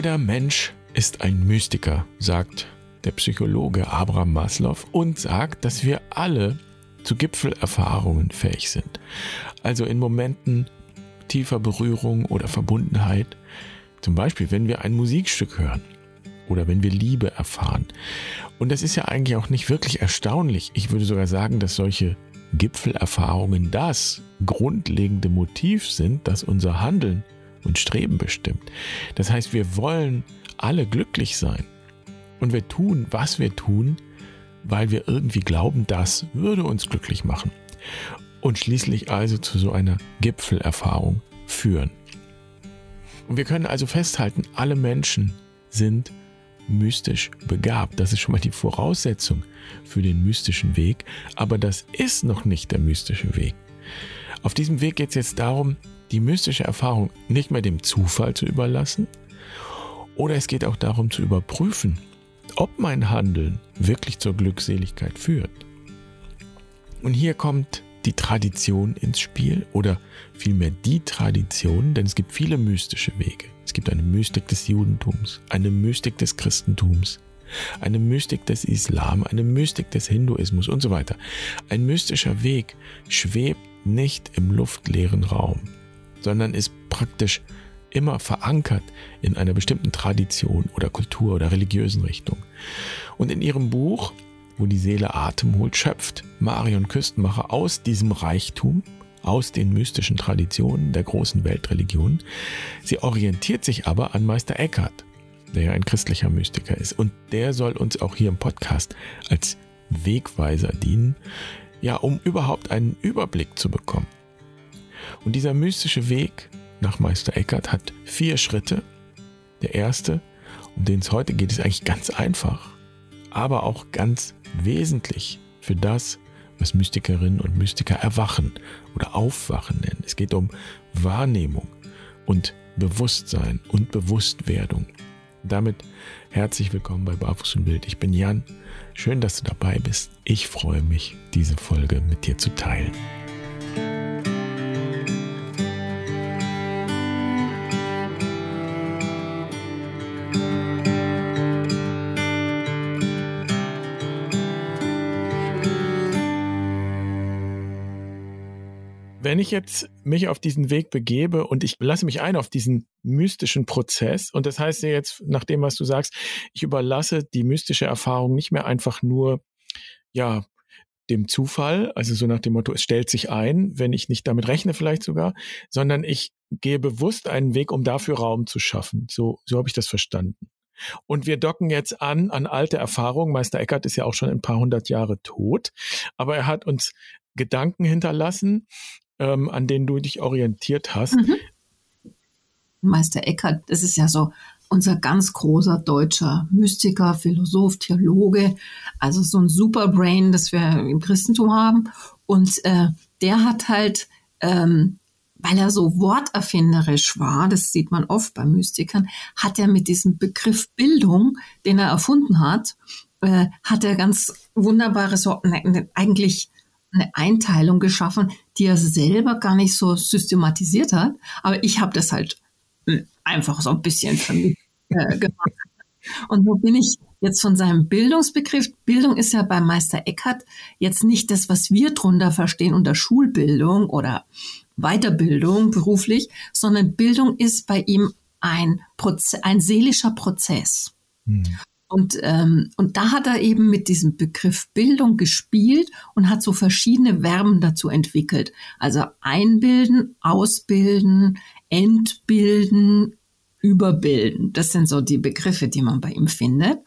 Jeder Mensch ist ein Mystiker, sagt der Psychologe Abraham Maslow und sagt, dass wir alle zu Gipfelerfahrungen fähig sind. Also in Momenten tiefer Berührung oder Verbundenheit. Zum Beispiel, wenn wir ein Musikstück hören oder wenn wir Liebe erfahren. Und das ist ja eigentlich auch nicht wirklich erstaunlich. Ich würde sogar sagen, dass solche Gipfelerfahrungen das grundlegende Motiv sind, das unser Handeln und Streben bestimmt. Das heißt, wir wollen alle glücklich sein. Und wir tun, was wir tun, weil wir irgendwie glauben, das würde uns glücklich machen. Und schließlich also zu so einer Gipfelerfahrung führen. Und wir können also festhalten, alle Menschen sind mystisch begabt. Das ist schon mal die Voraussetzung für den mystischen Weg. Aber das ist noch nicht der mystische Weg. Auf diesem Weg geht es jetzt darum, die mystische Erfahrung nicht mehr dem Zufall zu überlassen. Oder es geht auch darum zu überprüfen, ob mein Handeln wirklich zur Glückseligkeit führt. Und hier kommt die Tradition ins Spiel oder vielmehr die Tradition, denn es gibt viele mystische Wege. Es gibt eine Mystik des Judentums, eine Mystik des Christentums, eine Mystik des Islam, eine Mystik des Hinduismus und so weiter. Ein mystischer Weg schwebt nicht im luftleeren Raum, sondern ist praktisch immer verankert in einer bestimmten Tradition oder Kultur oder religiösen Richtung. Und in ihrem Buch, wo die Seele Atem holt, schöpft Marion Küstenmacher aus diesem Reichtum, aus den mystischen Traditionen der großen Weltreligionen. Sie orientiert sich aber an Meister Eckhart, der ja ein christlicher Mystiker ist. Und der soll uns auch hier im Podcast als Wegweiser dienen, ja, um überhaupt einen Überblick zu bekommen. Und dieser mystische Weg nach Meister Eckhart hat vier Schritte. Der erste, um den es heute geht, ist eigentlich ganz einfach, aber auch ganz wesentlich für das, was Mystikerinnen und Mystiker erwachen oder aufwachen nennen. Es geht um Wahrnehmung und Bewusstsein und Bewusstwerdung. damit herzlich willkommen bei Barfuß und Bild. Ich bin Jan. Schön, dass du dabei bist. Ich freue mich, diese Folge mit dir zu teilen. Ich jetzt mich auf diesen Weg begebe und ich lasse mich ein auf diesen mystischen Prozess, und das heißt ja jetzt, nach dem, was du sagst, ich überlasse die mystische Erfahrung nicht mehr einfach nur, ja, dem Zufall, also so nach dem Motto, es stellt sich ein, wenn ich nicht damit rechne vielleicht sogar, sondern ich gehe bewusst einen Weg, um dafür Raum zu schaffen. So, so habe ich das verstanden. Und wir docken jetzt an an alte Erfahrungen. Meister Eckert ist ja auch schon ein paar hundert Jahre tot, aber er hat uns Gedanken hinterlassen, ähm, an denen du dich orientiert hast. Mhm. Meister Eckhart, das ist ja so unser ganz großer deutscher Mystiker, Philosoph, Theologe, also so ein Superbrain, das wir im Christentum haben. Und äh, der hat halt, ähm, weil er so worterfinderisch war, das sieht man oft bei Mystikern, hat er mit diesem Begriff Bildung, den er erfunden hat, äh, hat er ganz wunderbare so, ne, ne, eigentlich eine Einteilung geschaffen, die er selber gar nicht so systematisiert hat. Aber ich habe das halt hm, einfach so ein bisschen für mich äh, gemacht. Und so bin ich jetzt von seinem Bildungsbegriff. Bildung ist ja bei Meister Eckhart jetzt nicht das, was wir drunter verstehen unter Schulbildung oder Weiterbildung beruflich, sondern Bildung ist bei ihm ein, Proze ein seelischer Prozess. Hm. Und, ähm, und da hat er eben mit diesem Begriff Bildung gespielt und hat so verschiedene Verben dazu entwickelt. Also einbilden, ausbilden, entbilden, überbilden. Das sind so die Begriffe, die man bei ihm findet.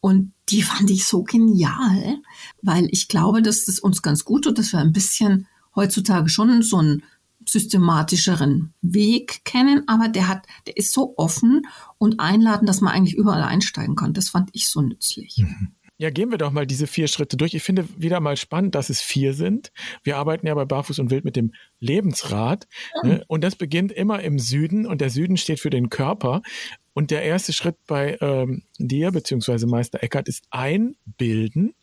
Und die fand ich so genial, weil ich glaube, dass das uns ganz gut tut, dass wir ein bisschen heutzutage schon so ein systematischeren Weg kennen, aber der hat, der ist so offen und einladend, dass man eigentlich überall einsteigen kann. Das fand ich so nützlich. Mhm. Ja, gehen wir doch mal diese vier Schritte durch. Ich finde wieder mal spannend, dass es vier sind. Wir arbeiten ja bei Barfuß und Wild mit dem Lebensrat. Ja. Ne? Und das beginnt immer im Süden und der Süden steht für den Körper. Und der erste Schritt bei ähm, dir, beziehungsweise Meister Eckert, ist einbilden.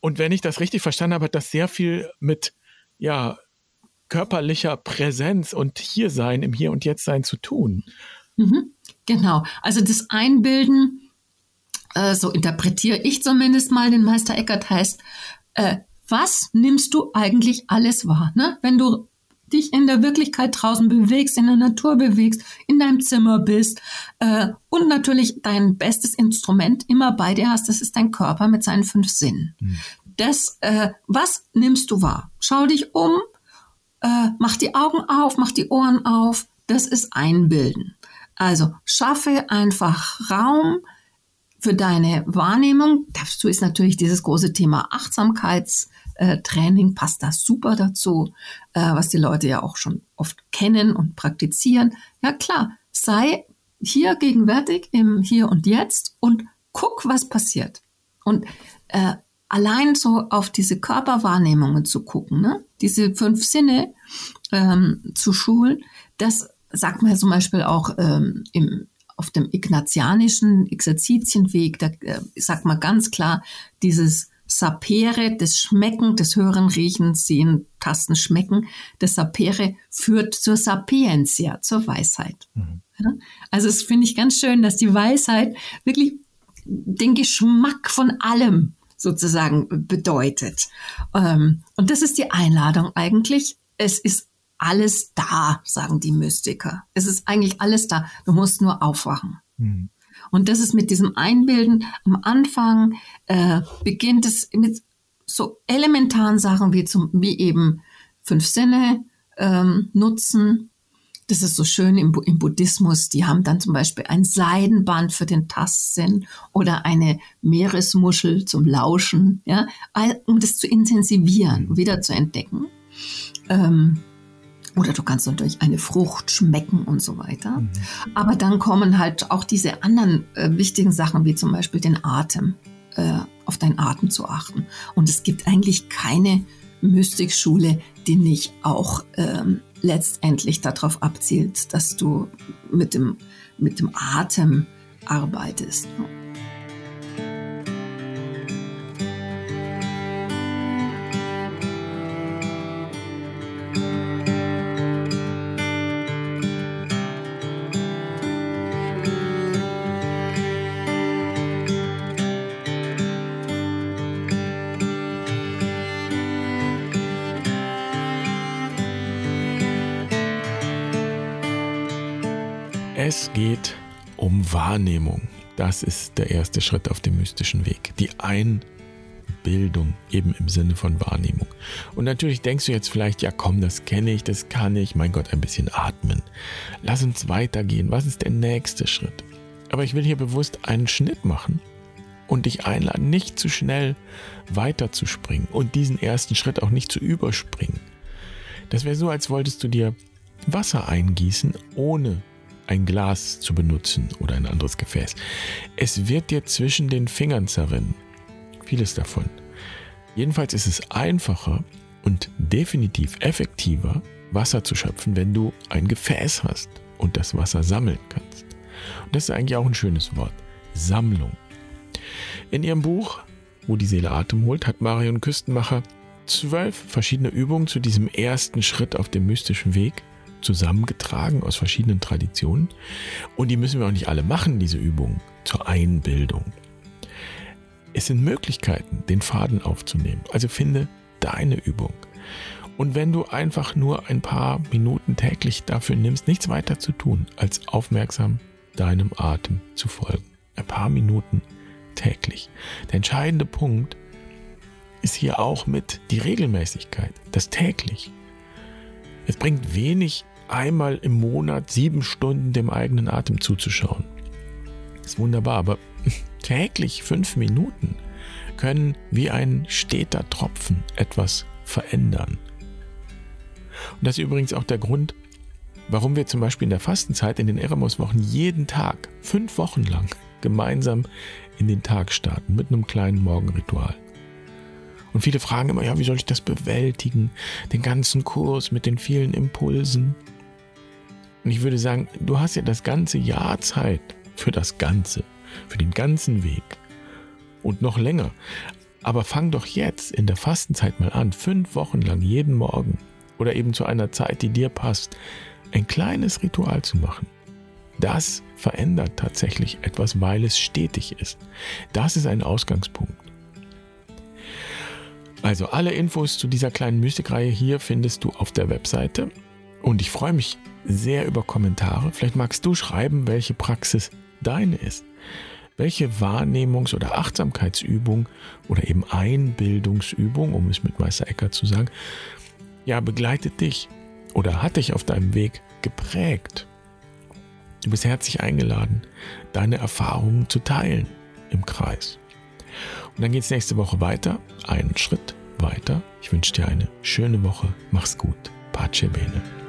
Und wenn ich das richtig verstanden habe, hat das sehr viel mit, ja, körperlicher Präsenz und Hiersein, im Hier und Jetzt sein zu tun. Mhm, genau. Also das Einbilden, äh, so interpretiere ich zumindest mal den Meister Eckert, heißt, äh, was nimmst du eigentlich alles wahr? Ne? Wenn du dich in der Wirklichkeit draußen bewegst, in der Natur bewegst, in deinem Zimmer bist äh, und natürlich dein bestes Instrument immer bei dir hast, das ist dein Körper mit seinen fünf Sinnen. Mhm. Das, äh, was nimmst du wahr? Schau dich um, äh, mach die Augen auf, mach die Ohren auf. Das ist Einbilden. Also schaffe einfach Raum für deine Wahrnehmung. Dazu ist natürlich dieses große Thema Achtsamkeits äh, passt das super dazu, äh, was die Leute ja auch schon oft kennen und praktizieren. Ja klar, sei hier gegenwärtig im Hier und Jetzt und guck, was passiert. Und äh, allein so auf diese Körperwahrnehmungen zu gucken, ne? diese fünf Sinne ähm, zu schulen, das sagt man ja zum Beispiel auch ähm, im, auf dem ignatianischen Exerzitienweg, da äh, sagt man ganz klar, dieses Sapere, das Schmecken, das Hören, Riechen, Sehen, Tasten, Schmecken, das Sapere führt zur Sapientia, zur Weisheit. Mhm. Ja? Also es finde ich ganz schön, dass die Weisheit wirklich den Geschmack von allem sozusagen bedeutet. Ähm, und das ist die Einladung eigentlich. Es ist alles da, sagen die Mystiker. Es ist eigentlich alles da. Du musst nur aufwachen. Mhm. Und das ist mit diesem Einbilden am Anfang äh, beginnt es mit so elementaren Sachen wie zum wie eben fünf Sinne ähm, nutzen. Das ist so schön im, im Buddhismus. Die haben dann zum Beispiel ein Seidenband für den Tastsinn oder eine Meeresmuschel zum Lauschen, ja, um das zu intensivieren, wieder zu entdecken. Ähm, oder du kannst natürlich eine Frucht schmecken und so weiter. Mhm. Aber dann kommen halt auch diese anderen äh, wichtigen Sachen, wie zum Beispiel den Atem, äh, auf deinen Atem zu achten. Und es gibt eigentlich keine Mystikschule, die nicht auch ähm, letztendlich darauf abzielt, dass du mit dem, mit dem Atem arbeitest. Es geht um Wahrnehmung. Das ist der erste Schritt auf dem mystischen Weg. Die Einbildung eben im Sinne von Wahrnehmung. Und natürlich denkst du jetzt vielleicht, ja komm, das kenne ich, das kann ich. Mein Gott, ein bisschen atmen. Lass uns weitergehen. Was ist der nächste Schritt? Aber ich will hier bewusst einen Schnitt machen und dich einladen, nicht zu schnell weiterzuspringen und diesen ersten Schritt auch nicht zu überspringen. Das wäre so, als wolltest du dir Wasser eingießen, ohne ein Glas zu benutzen oder ein anderes Gefäß. Es wird dir zwischen den Fingern zerrinnen. Vieles davon. Jedenfalls ist es einfacher und definitiv effektiver, Wasser zu schöpfen, wenn du ein Gefäß hast und das Wasser sammeln kannst. Und das ist eigentlich auch ein schönes Wort. Sammlung. In ihrem Buch, wo die Seele Atem holt, hat Marion Küstenmacher zwölf verschiedene Übungen zu diesem ersten Schritt auf dem mystischen Weg zusammengetragen aus verschiedenen Traditionen. Und die müssen wir auch nicht alle machen, diese Übungen zur Einbildung. Es sind Möglichkeiten, den Faden aufzunehmen. Also finde deine Übung. Und wenn du einfach nur ein paar Minuten täglich dafür nimmst, nichts weiter zu tun, als aufmerksam deinem Atem zu folgen. Ein paar Minuten täglich. Der entscheidende Punkt ist hier auch mit die Regelmäßigkeit, das täglich. Es bringt wenig, einmal im Monat sieben Stunden dem eigenen Atem zuzuschauen. ist wunderbar, aber täglich fünf Minuten können wie ein steter Tropfen etwas verändern. Und das ist übrigens auch der Grund, warum wir zum Beispiel in der Fastenzeit in den Eremos-Wochen jeden Tag, fünf Wochen lang, gemeinsam in den Tag starten mit einem kleinen Morgenritual. Und viele fragen immer, ja, wie soll ich das bewältigen? Den ganzen Kurs mit den vielen Impulsen. Und ich würde sagen, du hast ja das ganze Jahr Zeit für das Ganze, für den ganzen Weg. Und noch länger. Aber fang doch jetzt in der Fastenzeit mal an, fünf Wochen lang jeden Morgen oder eben zu einer Zeit, die dir passt, ein kleines Ritual zu machen. das verändert tatsächlich etwas, weil es stetig ist. Das ist ein Ausgangspunkt. Also alle Infos zu dieser kleinen Mystikreihe hier findest du auf der Webseite. Und ich freue mich sehr über Kommentare. Vielleicht magst du schreiben, welche Praxis deine ist. Welche Wahrnehmungs- oder Achtsamkeitsübung oder eben Einbildungsübung, um es mit Meister Eckert zu sagen, ja, begleitet dich oder hat dich auf deinem Weg geprägt. Du bist herzlich eingeladen, deine Erfahrungen zu teilen im Kreis. Und dann geht es nächste Woche weiter, einen Schritt weiter. Ich wünsche dir eine schöne Woche. Mach's gut. Pace bene.